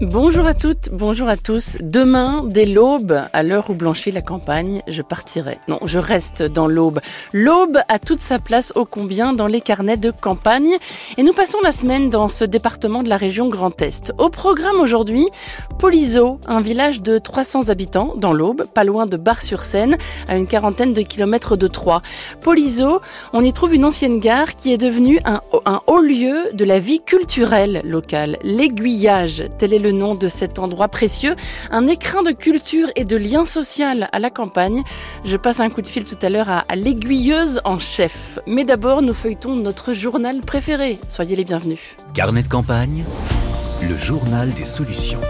Bonjour à toutes, bonjour à tous. Demain, dès l'aube, à l'heure où blanchit la campagne, je partirai. Non, je reste dans l'aube. L'aube a toute sa place ô combien dans les carnets de campagne. Et nous passons la semaine dans ce département de la région Grand Est. Au programme aujourd'hui, Polizo, un village de 300 habitants dans l'aube, pas loin de Bar-sur-Seine, à une quarantaine de kilomètres de Troyes. Polizo, on y trouve une ancienne gare qui est devenue un, un haut lieu de la vie culturelle locale. L'aiguillage, tel est le nom de cet endroit précieux, un écrin de culture et de lien social à la campagne. Je passe un coup de fil tout à l'heure à, à l'aiguilleuse en chef. Mais d'abord, nous feuilletons notre journal préféré. Soyez les bienvenus. Carnet de campagne, le journal des solutions.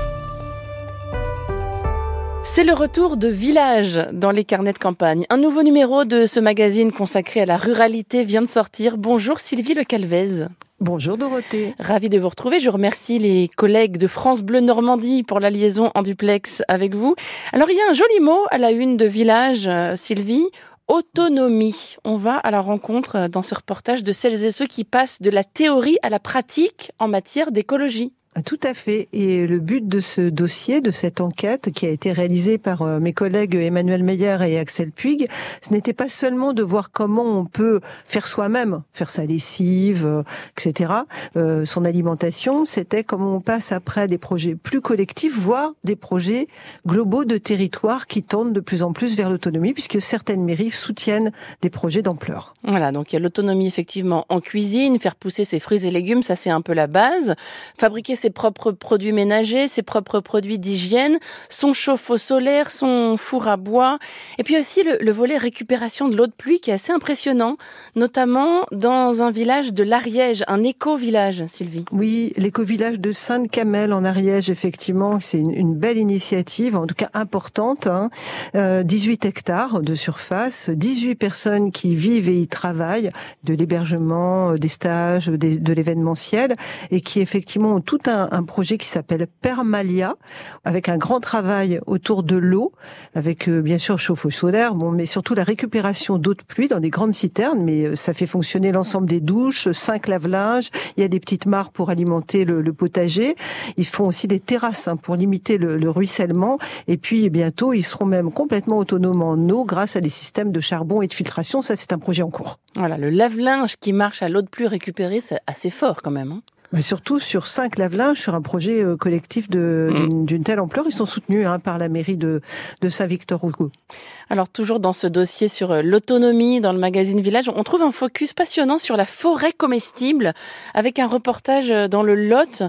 C'est le retour de Village dans les carnets de campagne. Un nouveau numéro de ce magazine consacré à la ruralité vient de sortir. Bonjour Sylvie Le Calvez. Bonjour Dorothée. Ravi de vous retrouver. Je remercie les collègues de France Bleu Normandie pour la liaison en duplex avec vous. Alors il y a un joli mot à la une de Village, euh, Sylvie. Autonomie. On va à la rencontre euh, dans ce reportage de celles et ceux qui passent de la théorie à la pratique en matière d'écologie. Tout à fait. Et le but de ce dossier, de cette enquête qui a été réalisée par euh, mes collègues Emmanuel Meyer et Axel Puig, ce n'était pas seulement de voir comment on peut faire soi-même, faire sa lessive, euh, etc., euh, son alimentation, c'était comment on passe après des projets plus collectifs, voire des projets globaux de territoire qui tendent de plus en plus vers l'autonomie, puisque certaines mairies soutiennent des projets d'ampleur. Voilà, donc il y a l'autonomie effectivement en cuisine, faire pousser ses fruits et légumes, ça c'est un peu la base. Fabriquer ses propres produits ménagers, ses propres produits d'hygiène, son chauffe-eau solaire, son four à bois, et puis aussi le, le, volet récupération de l'eau de pluie qui est assez impressionnant, notamment dans un village de l'Ariège, un éco-village, Sylvie. Oui, l'éco-village de Sainte-Camelle en Ariège, effectivement, c'est une, belle initiative, en tout cas importante. Hein. Euh, 18 hectares de surface, 18 personnes qui vivent et y travaillent, de l'hébergement, des stages, de l'événementiel, et qui effectivement ont tout un, un projet qui s'appelle Permalia, avec un grand travail autour de l'eau, avec euh, bien sûr chauffe-eau solaire, bon, mais surtout la récupération d'eau de pluie dans des grandes citernes, mais euh, ça fait fonctionner l'ensemble des douches, cinq lave-linges, il y a des petites mares pour alimenter le, le potager, ils font aussi des terrasses hein, pour limiter le, le, ruissellement, et puis bientôt ils seront même complètement autonomes en eau grâce à des systèmes de charbon et de filtration, ça c'est un projet en cours. Voilà, le lave-linge qui marche à l'eau de pluie récupérée, c'est assez fort quand même. Hein mais surtout sur cinq lave-linges, sur un projet euh, collectif d'une mmh. telle ampleur, ils sont soutenus hein, par la mairie de, de Saint-Victor-Hugo. Alors toujours dans ce dossier sur euh, l'autonomie dans le magazine Village, on trouve un focus passionnant sur la forêt comestible avec un reportage euh, dans le Lot.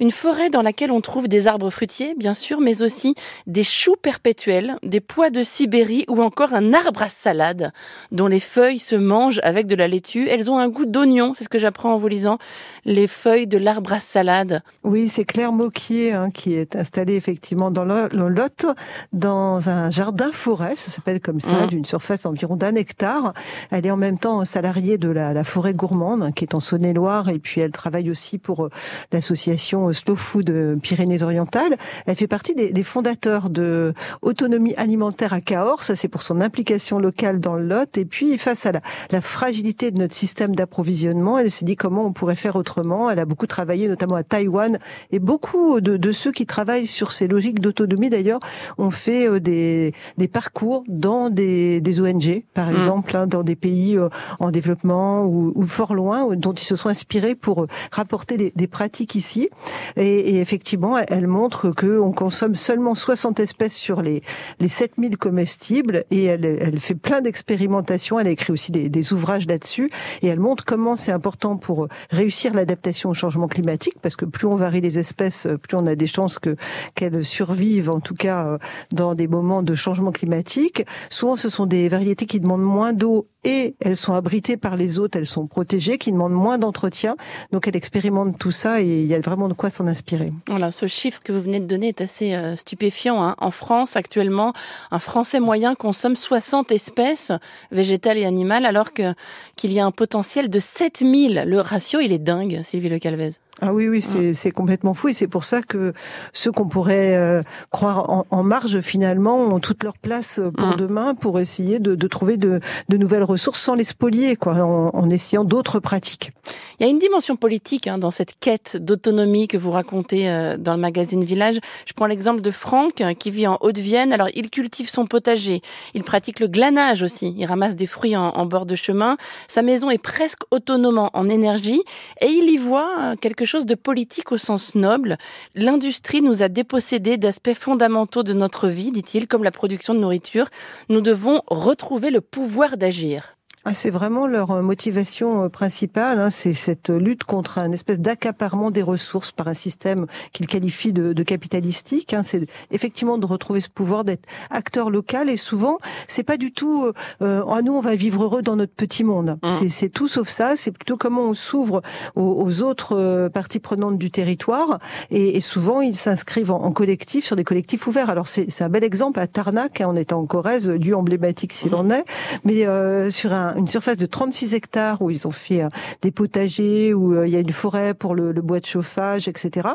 Une forêt dans laquelle on trouve des arbres fruitiers, bien sûr, mais aussi des choux perpétuels, des pois de Sibérie ou encore un arbre à salade dont les feuilles se mangent avec de la laitue. Elles ont un goût d'oignon, c'est ce que j'apprends en vous lisant. Les feuilles de l'arbre à salade. Oui, c'est Claire Moquier hein, qui est installée effectivement dans le, le Lot, dans un jardin forêt, ça s'appelle comme ça, mmh. d'une surface environ d'un hectare. Elle est en même temps salariée de la, la forêt gourmande, hein, qui est en Saône-et-Loire, et puis elle travaille aussi pour euh, l'association Slow Food Pyrénées-Orientales. Elle fait partie des, des, fondateurs de Autonomie alimentaire à Cahors. Ça, c'est pour son implication locale dans le Lot. Et puis, face à la, la fragilité de notre système d'approvisionnement, elle s'est dit comment on pourrait faire autrement. Elle a beaucoup travaillé, notamment à Taïwan. Et beaucoup de, de ceux qui travaillent sur ces logiques d'autonomie, d'ailleurs, ont fait euh, des, des parcours dans des, des ONG, par exemple, mmh. hein, dans des pays euh, en développement ou, ou, fort loin, dont ils se sont inspirés pour euh, rapporter des, des pratiques ici. Et, et, effectivement, elle montre que on consomme seulement 60 espèces sur les, les 7000 comestibles et elle, elle fait plein d'expérimentations. Elle a écrit aussi des, des ouvrages là-dessus et elle montre comment c'est important pour réussir l'adaptation changement climatique parce que plus on varie les espèces, plus on a des chances que qu'elles survivent, en tout cas dans des moments de changement climatique. Souvent, ce sont des variétés qui demandent moins d'eau et elles sont abritées par les autres, elles sont protégées, qui demandent moins d'entretien. Donc elle expérimente tout ça et il y a vraiment de quoi s'en inspirer. Voilà, ce chiffre que vous venez de donner est assez euh, stupéfiant. Hein. En France, actuellement, un Français moyen consomme 60 espèces végétales et animales, alors qu'il y a un potentiel de 7000. Le ratio, il est dingue, Sylvie Le Calvez. Ah oui, oui, c'est complètement fou et c'est pour ça que ceux qu'on pourrait euh, croire en, marge finalement ont toute leur place euh, pour demain pour essayer de, trouver de, nouvelles ressources sans les spolier, quoi, en, essayant d'autres pratiques. Il y a une dimension politique hein, dans cette quête d'autonomie que vous racontez euh, dans le magazine Village. Je prends l'exemple de Franck qui vit en Haute-Vienne. Alors il cultive son potager, il pratique le glanage aussi, il ramasse des fruits en, en bord de chemin. Sa maison est presque autonome en énergie et il y voit quelque chose de politique au sens noble. L'industrie nous a dépossédés d'aspects fondamentaux de notre vie, dit-il, comme la production de nourriture. Nous devons retrouver le pouvoir d'agir. Ah, c'est vraiment leur euh, motivation euh, principale, hein, c'est cette lutte contre un espèce d'accaparement des ressources par un système qu'ils qualifient de, de capitalistique. Hein. C'est effectivement de retrouver ce pouvoir d'être acteur local et souvent c'est pas du tout euh, euh ah, nous on va vivre heureux dans notre petit monde. Mmh. C'est tout sauf ça. C'est plutôt comment on s'ouvre aux, autres parties prenantes du territoire et, et souvent ils s'inscrivent en, collectif sur des collectifs ouverts. Alors c'est un bel exemple à Tarnac, hein, en étant en Corrèze, lieu emblématique s'il mmh. en est, mais sur un une surface de 36 hectares où ils ont fait euh, des potagers, où euh, il y a une forêt pour le, bois de chauffage, etc.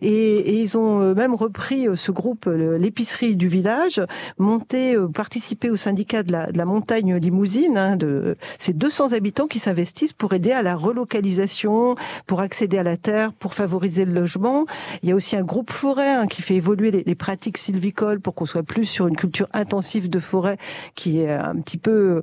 Et, ils ont euh, même repris ce groupe, l'épicerie du village, monté, participé au syndicat de la, montagne limousine. Hein, de, c'est 200 habitants qui s'investissent pour aider à la relocalisation, pour accéder à la terre, pour favoriser le logement. Il y a aussi un groupe forêt hein, qui fait évoluer les, les pratiques sylvicoles pour qu'on soit plus sur une culture intensive de forêt qui est un petit peu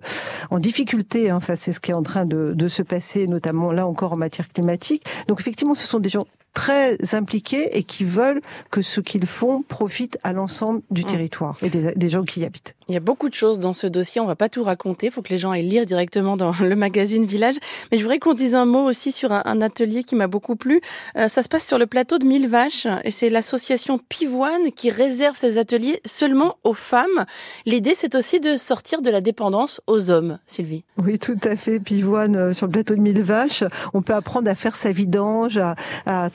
en difficulté Hein, face à ce qui est en train de, de se passer, notamment là encore en matière climatique. Donc effectivement, ce sont des gens très impliqués et qui veulent que ce qu'ils font profite à l'ensemble du mmh. territoire et des, gens qui y habitent. Il y a beaucoup de choses dans ce dossier, on va pas tout raconter, il faut que les gens aillent lire directement dans le magazine Village. Mais je voudrais qu'on dise un mot aussi sur un, atelier qui m'a beaucoup plu. Euh, ça se passe sur le plateau de Mille Vaches et c'est l'association Pivoine qui réserve ces ateliers seulement aux femmes. L'idée, c'est aussi de sortir de la dépendance aux hommes, Sylvie. Oui, tout à fait. Pivoine euh, sur le plateau de Mille Vaches, on peut apprendre à faire sa vidange, à, à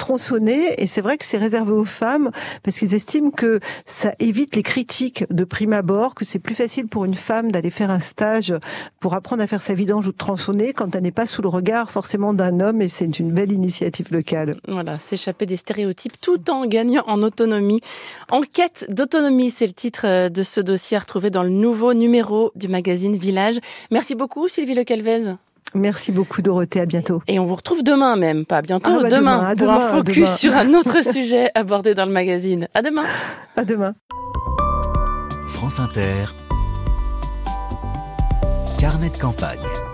et c'est vrai que c'est réservé aux femmes parce qu'ils estiment que ça évite les critiques de prime abord, que c'est plus facile pour une femme d'aller faire un stage pour apprendre à faire sa vidange ou de tronçonner quand elle n'est pas sous le regard forcément d'un homme et c'est une belle initiative locale. Voilà, s'échapper des stéréotypes tout en gagnant en autonomie. Enquête d'autonomie, c'est le titre euh, de ce dossier retrouvé dans le nouveau numéro du magazine Village. Merci beaucoup Sylvie Le Calvez. Merci beaucoup Dorothée, à bientôt. Et on vous retrouve demain même, pas bientôt, ah bah demain, pour un focus sur un autre sujet abordé dans le magazine. À demain. À demain. France Inter. Carnet de campagne.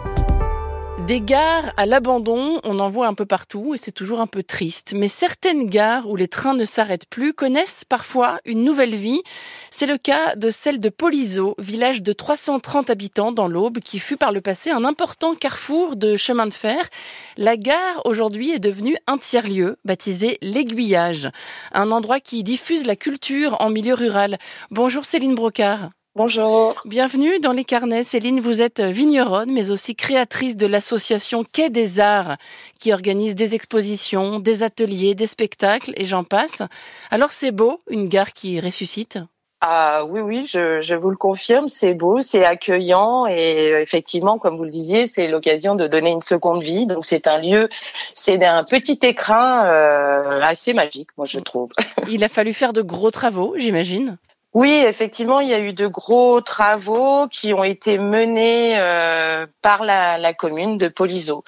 Des gares à l'abandon, on en voit un peu partout et c'est toujours un peu triste. Mais certaines gares où les trains ne s'arrêtent plus connaissent parfois une nouvelle vie. C'est le cas de celle de Polizo, village de 330 habitants dans l'Aube, qui fut par le passé un important carrefour de chemin de fer. La gare aujourd'hui est devenue un tiers-lieu, baptisé l'Aiguillage, un endroit qui diffuse la culture en milieu rural. Bonjour Céline Brocard. Bonjour. Bienvenue dans les carnets. Céline, vous êtes vigneronne, mais aussi créatrice de l'association Quai des Arts, qui organise des expositions, des ateliers, des spectacles, et j'en passe. Alors c'est beau, une gare qui ressuscite ah oui, oui, je, je vous le confirme, c'est beau, c'est accueillant et effectivement, comme vous le disiez, c'est l'occasion de donner une seconde vie. Donc c'est un lieu, c'est un petit écrin euh, assez magique, moi je trouve. Il a fallu faire de gros travaux, j'imagine. Oui, effectivement, il y a eu de gros travaux qui ont été menés euh, par la, commune de Polizo.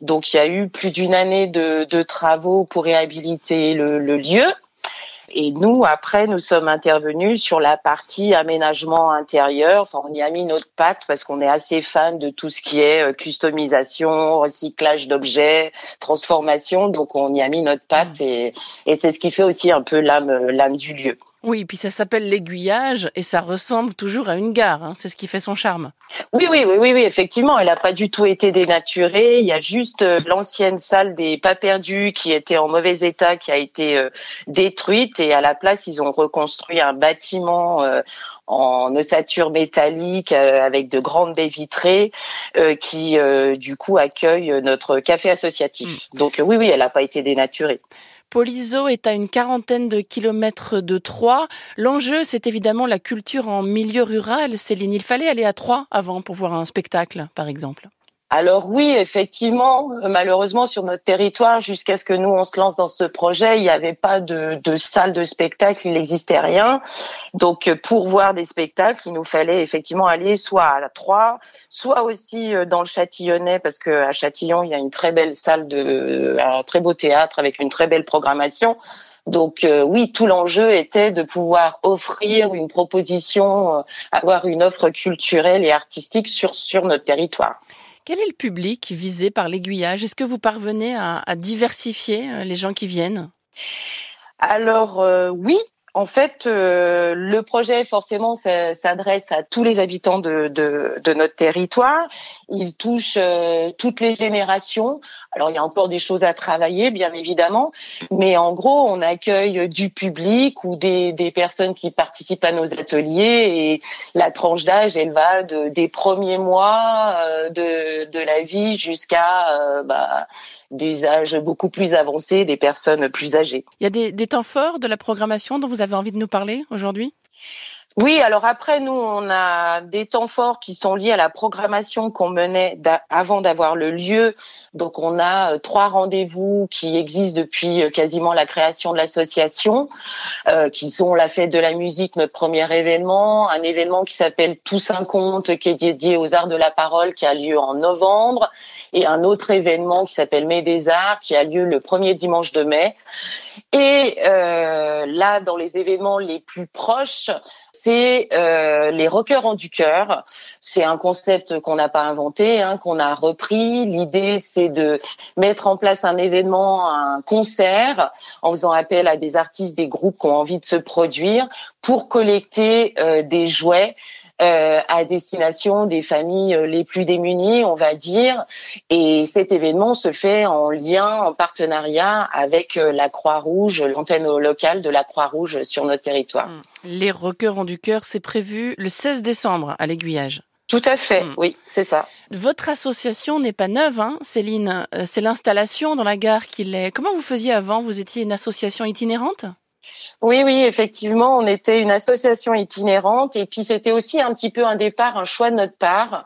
Donc, il y a eu plus d'une année de, travaux pour réhabiliter le, lieu. Et nous, après, nous sommes intervenus sur la partie aménagement intérieur. Enfin, on y a mis notre patte parce qu'on est assez fan de tout ce qui est euh, customisation, recyclage d'objets, transformation. Donc, on y a mis notre patte et, et c'est ce qui fait aussi un peu l'âme, l'âme du lieu. Oui, puis ça s'appelle l'aiguillage et ça ressemble toujours à une gare. Hein. C'est ce qui fait son charme. Oui, oui, oui, oui, oui effectivement. Elle n'a pas du tout été dénaturée. Il y a juste euh, l'ancienne salle des pas perdus qui était en mauvais état, qui a été euh, détruite et à la place ils ont reconstruit un bâtiment euh, en ossature métallique avec de grandes baies vitrées qui du coup accueille notre café associatif. Mm. Donc oui, oui, elle n'a pas été dénaturée. Polizo est à une quarantaine de kilomètres de Troyes. L'enjeu, c'est évidemment la culture en milieu rural. Céline, il fallait aller à Troyes avant pour voir un spectacle, par exemple. Alors oui, effectivement, malheureusement sur notre territoire, jusqu'à ce que nous on se lance dans ce projet, il n'y avait pas de, de salle de spectacle, il n'existait rien. Donc pour voir des spectacles, il nous fallait effectivement aller soit à la Troyes, soit aussi euh, dans le Châtillonnais, parce que à Châtillon il y a une très belle salle de, un très beau théâtre avec une très belle programmation. Donc euh, oui, tout l'enjeu était de pouvoir offrir une proposition, euh, avoir une offre culturelle et artistique sur sur notre territoire. Quel est le public visé par l'aiguillage? Est-ce que vous parvenez à, diversifier euh, les gens qui viennent? Alors euh, oui, en fait, euh, le projet forcément s'adresse à tous les habitants de, de, de, notre territoire. Il touche euh, toutes les générations. Alors il y a encore des choses à travailler, bien évidemment, mais en gros, on accueille du public ou des, des personnes qui participent à nos ateliers et la tranche d'âge, elle va de, des premiers mois euh, de, de la vie jusqu'à bah, des âges beaucoup plus avancés, des personnes plus âgées. Il y a des, des temps forts de la programmation dont vous avez envie de nous parler aujourd'hui? Oui, alors après, nous, on a des temps forts qui sont liés à la programmation qu'on menait avant d'avoir le lieu. Donc, on a euh, trois rendez-vous qui existent depuis euh, quasiment la création de l'association, euh, qui sont la fête de la musique, notre premier événement, un événement qui s'appelle Tous un conte, qui est dédié aux arts de la parole, qui a lieu en novembre, et un autre événement qui s'appelle Mai des Arts, qui a lieu le premier dimanche de mai. Et euh, là, dans les événements les plus proches, c'est euh, les rockers en du cœur. C'est un concept qu'on n'a pas inventé, hein, qu'on a repris. L'idée, c'est de mettre en place un événement, un concert, en faisant appel à des artistes, des groupes qui ont envie de se produire pour collecter euh, des jouets euh, à destination des familles euh, les plus démunies, on va dire. Et cet événement se fait en lien, en partenariat avec euh, la Croix-Rouge, l'antenne locale de la Croix-Rouge sur notre territoire. Mmh. Les en du cœur, c'est prévu le 16 décembre à l'Aiguillage. Tout à fait, mmh. oui, c'est ça. Votre association n'est pas neuve, hein, Céline. C'est l'installation dans la gare qui l'est. Comment vous faisiez avant? Vous étiez une association itinérante? Oui, oui, effectivement, on était une association itinérante et puis c'était aussi un petit peu un départ, un choix de notre part.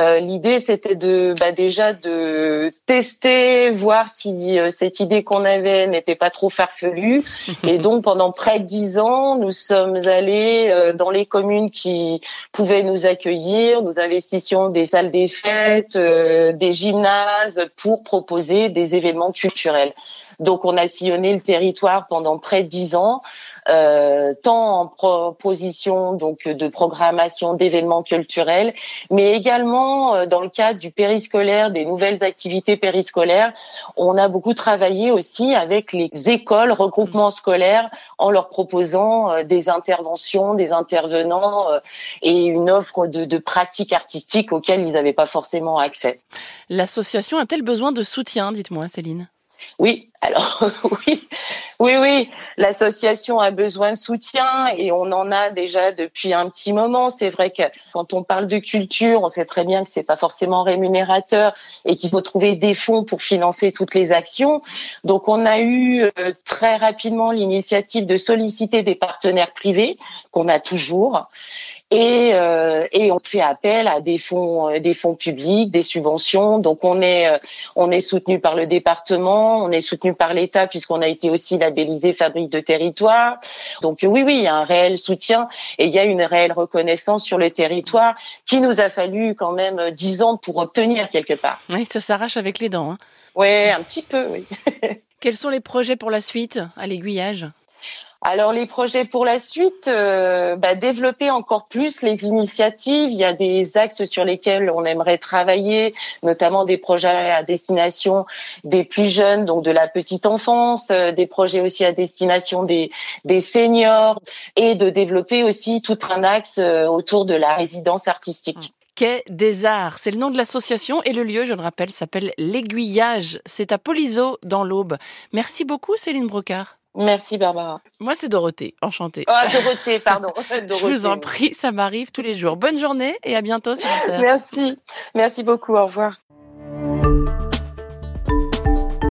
Euh, l'idée, c'était de bah, déjà de tester, voir si euh, cette idée qu'on avait n'était pas trop farfelue. Et donc, pendant près de dix ans, nous sommes allés euh, dans les communes qui pouvaient nous accueillir. Nous investissions des salles des fêtes, des gymnases pour proposer des événements culturels. Donc, on a sillonné le territoire pendant près de dix ans, tant en proposition donc de programmation d'événements culturels, mais également euh, dans le cadre du périscolaire, des nouvelles activités périscolaires, on a beaucoup travaillé aussi avec les écoles, regroupements scolaires, en leur proposant euh, des interventions, des intervenants euh, et une offre de, de pratiques artistiques auxquelles ils n'avaient pas forcément accès. L'association a-t-elle besoin de soutien, dites-moi, Céline? Oui, alors oui, oui, oui. L'association a besoin de soutien et on en a déjà depuis un petit moment. C'est vrai que quand on parle de culture, on sait très bien que c'est pas forcément rémunérateur et qu'il faut trouver des fonds pour financer toutes les actions. Donc on a eu euh, très rapidement l'initiative de solliciter des partenaires privés qu'on a toujours et, euh, et on fait appel à des fonds, euh, des fonds publics, des subventions. Donc on est, euh, on est soutenu par le département, on est soutenu par l'État puisqu'on a été aussi labellisé fabrique de territoire. Donc oui, oui, il y a un réel soutien et il y a une réelle reconnaissance sur le territoire qui nous a fallu quand même dix ans pour obtenir quelque part. Oui, ça s'arrache avec les dents. Hein. Oui, un petit peu, oui. Quels sont les projets pour la suite à l'aiguillage? Alors les projets pour la suite, euh, bah, développer encore plus les initiatives. Il y a des axes sur lesquels on aimerait travailler, notamment des projets à destination des plus jeunes, donc de la petite enfance, euh, des projets aussi à destination des, des seniors, et de développer aussi tout un axe euh, autour de la résidence artistique. Quai des Arts, c'est le nom de l'association et le lieu, je le rappelle, s'appelle l'Aiguillage. C'est à Polizo dans l'Aube. Merci beaucoup Céline Brocard. Merci Barbara. Moi c'est Dorothée, enchantée. Ah Dorothée, pardon. Je vous en prie, ça m'arrive tous les jours. Bonne journée et à bientôt sur Merci, merci beaucoup, au revoir.